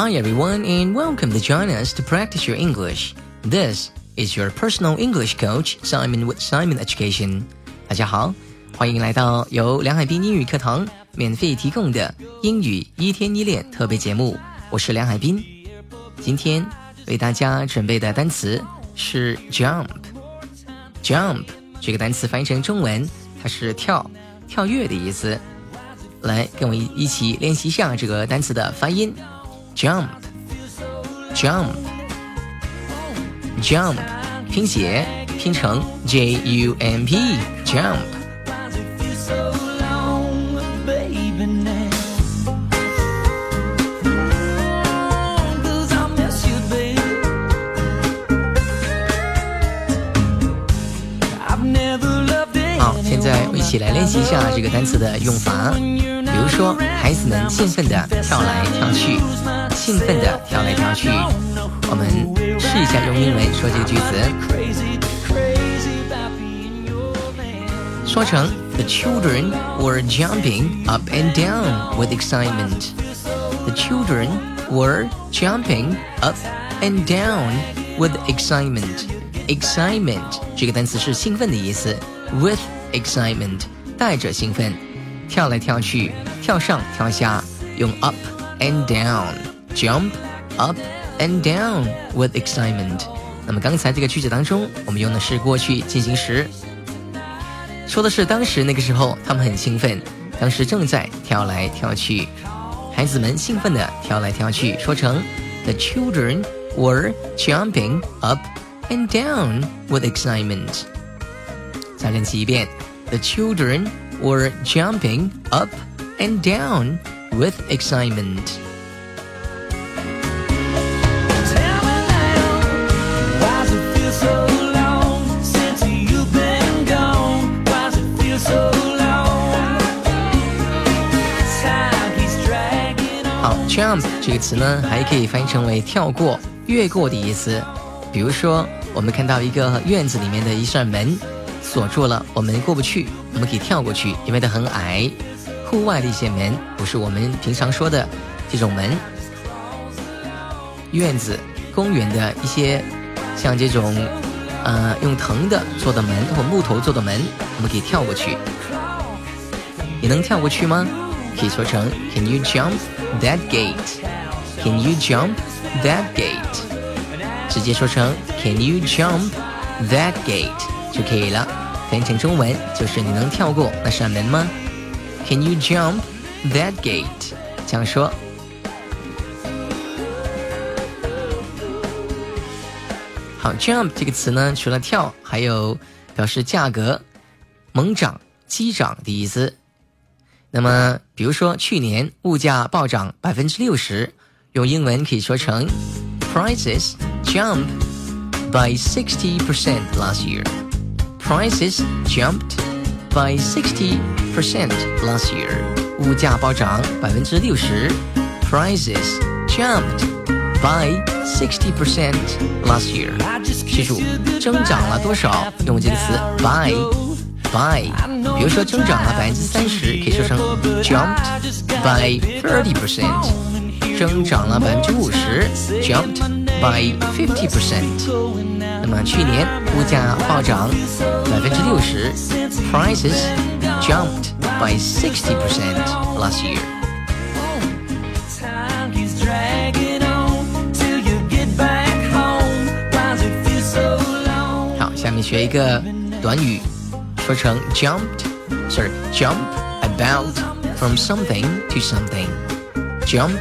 Hi everyone and welcome to join us to practice your English. This is your personal English coach Simon with Simon Education. 大家好，欢迎来到由梁海滨英语课堂免费提供的英语一天一练特别节目。我是梁海滨，今天为大家准备的单词是 jump。jump 这个单词翻译成中文，它是跳、跳跃的意思。来，跟我一一起练习一下这个单词的发音。jump，jump，jump，拼写拼成 J U M P，jump。好，现在我一起来练习一下这个单词的用法。比如说，孩子们兴奋地跳来跳去，兴奋地跳来跳去。我们试一下用英文说这个句子，说成 The children were jumping up and down with excitement. The children were jumping up and down with excitement. Excitement 这个单词是兴奋的意思，with excitement 带着兴奋。跳来跳去，跳上跳下，用 up and down，jump up and down with excitement。那么刚才这个句子当中，我们用的是过去进行时，说的是当时那个时候他们很兴奋，当时正在跳来跳去，孩子们兴奋的跳来跳去，说成 The children were jumping up and down with excitement。再练习一遍，The children。were jumping up and down with excitement. Jump 这个词呢，还可以翻译成为跳过、越过的意思。比如说，我们看到一个院子里面的一扇门，锁住了，我们过不去，我们可以跳过去，因为它很矮。户外的一些门，不是我们平常说的这种门。院子、公园的一些像这种，呃，用藤的做的门或木头做的门，我们可以跳过去。你能跳过去吗？可以说成 Can you jump that gate？Can you jump that gate？直接说成 Can you jump that gate 就可以了。翻译成中文就是你能跳过那扇门吗？Can you jump that gate？这样说。好，jump 这个词呢，除了跳，还有表示价格猛涨、激涨的意思。那么，比如说去年物价暴涨百分之六十，用英文可以说成 Prices jump by sixty percent last year。prices jumped by sixty percent last year. 物价暴涨百分之六十。Prices jumped by sixty percent last year. 记住，增长了多少？用这个词 by by。比如说，增长了百分之三十，可以说成 jumped by thirty percent。增长了百分之五十，jumped by fifty percent。那么去年物价暴涨百分之六十，prices jumped by sixty percent last year。好，下面学一个短语，说成 jumped，sorry，jump about from something to something，jump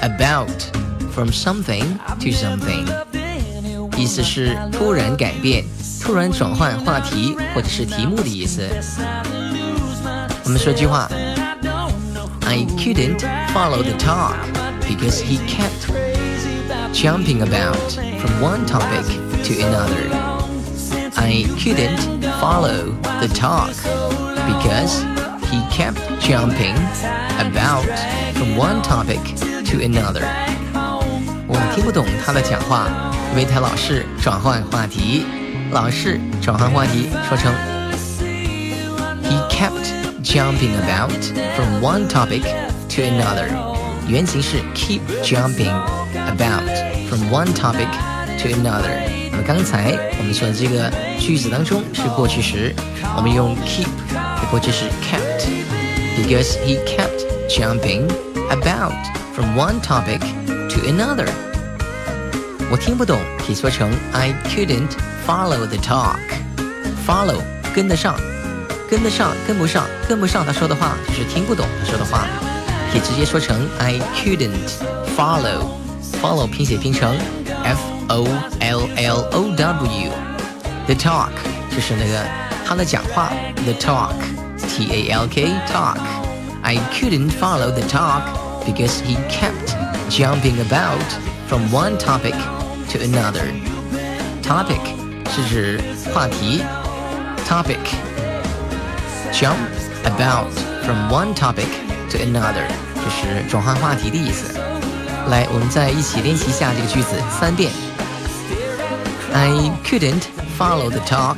about from something to something。意思是突然改变、突然转换话题或者是题目的意思。我们说句话：I couldn't follow the talk because he kept jumping about from one topic to another. I couldn't follow the talk because he kept jumping about from one topic to another. 我听不懂他的讲话。因为他老是转换话题，老是转换话题，说成 He kept jumping about from one topic to another。原型是 keep jumping about from one topic to another。 那么刚才我们说的这个句子当中是过去时，我们用 keep 的过去时 kept，because he kept jumping about from one topic to another。我听不懂，可以说成 I couldn't follow the talk。follow 跟得上，跟得上，跟不上，跟不上他说的话，就是听不懂他说的话，可以直接说成 I couldn't follow。follow 拼写拼成 f o l l o w。The talk 就是那个他的讲话，the talk t a l k talk。I couldn't follow the talk because he kept jumping about from one topic to another. Topic 是指话题，topic jump about from one topic to another 就是转换话题的意思。来，我们再一起练习一下这个句子三遍。 I couldn't follow the talk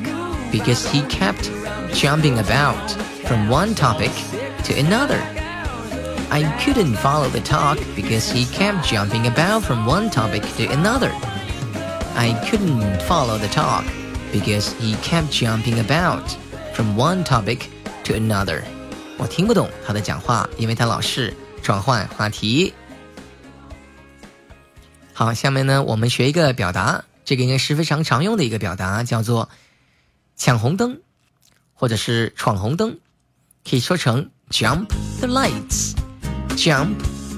because he kept jumping about from one topic to another. I couldn't follow the talk because he kept jumping about from one topic to another. I couldn't follow the talk because he kept jumping about from one topic to another. 我听不懂他的讲话，因为他老是转换话题。好，下面呢，我们学一个表达， 这个应该是非常常用的一个表达，叫做抢红灯，或者是闯红灯，可以说成 jump the lights。jump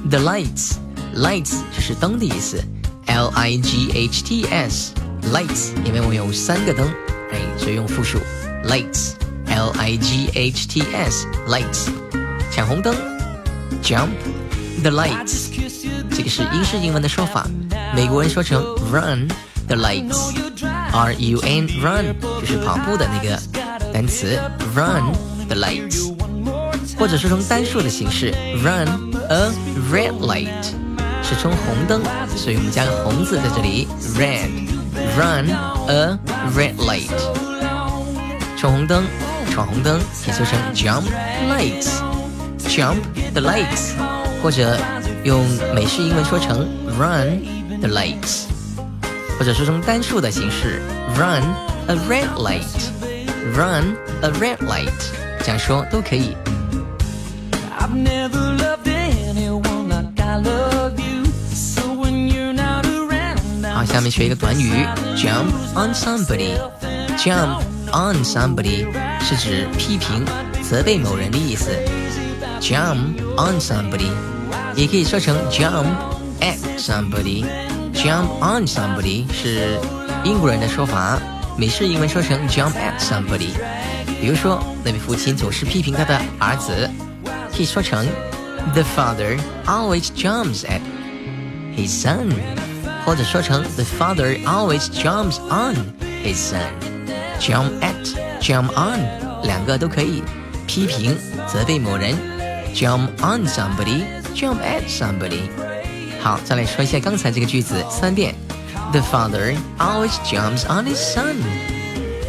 the lights。lights 就是灯的意思。L I G H T S lights，因为我有三个灯，哎，所以用复数 lights。L I G H T S lights，抢红灯，jump the lights，这个是英式英文的说法，美国人说成 run the lights，R U N run 就是跑步的那个单词 run the lights，或者说成单数的形式 run a red light。是冲红灯，所以我们加个红字在这里，red。Run a red light，冲红灯，闯红灯，可以说成 jump lights，jump the lights，或者用美式英文说成 run the lights， 或者说成单数的形式 run a red light，run a red light，这样说都可以。好，下面学一个短语，jump on somebody。jump on somebody 是指批评、责备某人的意思。jump on somebody 也可以说成 jump at somebody。jump on somebody 是英国人的说法，美式英文说成 jump at somebody。比如说，那位父亲总是批评他的儿子，可以说成 The father always jumps at his son。或者说成 The father always jumps on his son. Jump at, jump on，两个都可以。批评、责备某人，jump on somebody, jump at somebody。 好，再来说一下刚才这个句子三遍。The father always jumps on his son.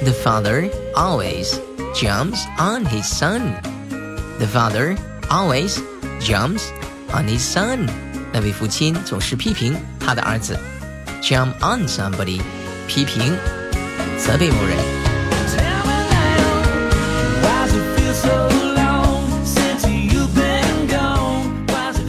The father always jumps on his son. The father always jumps on his son. 那位父亲总是批评他的儿子，jump on somebody，批评、责备某人。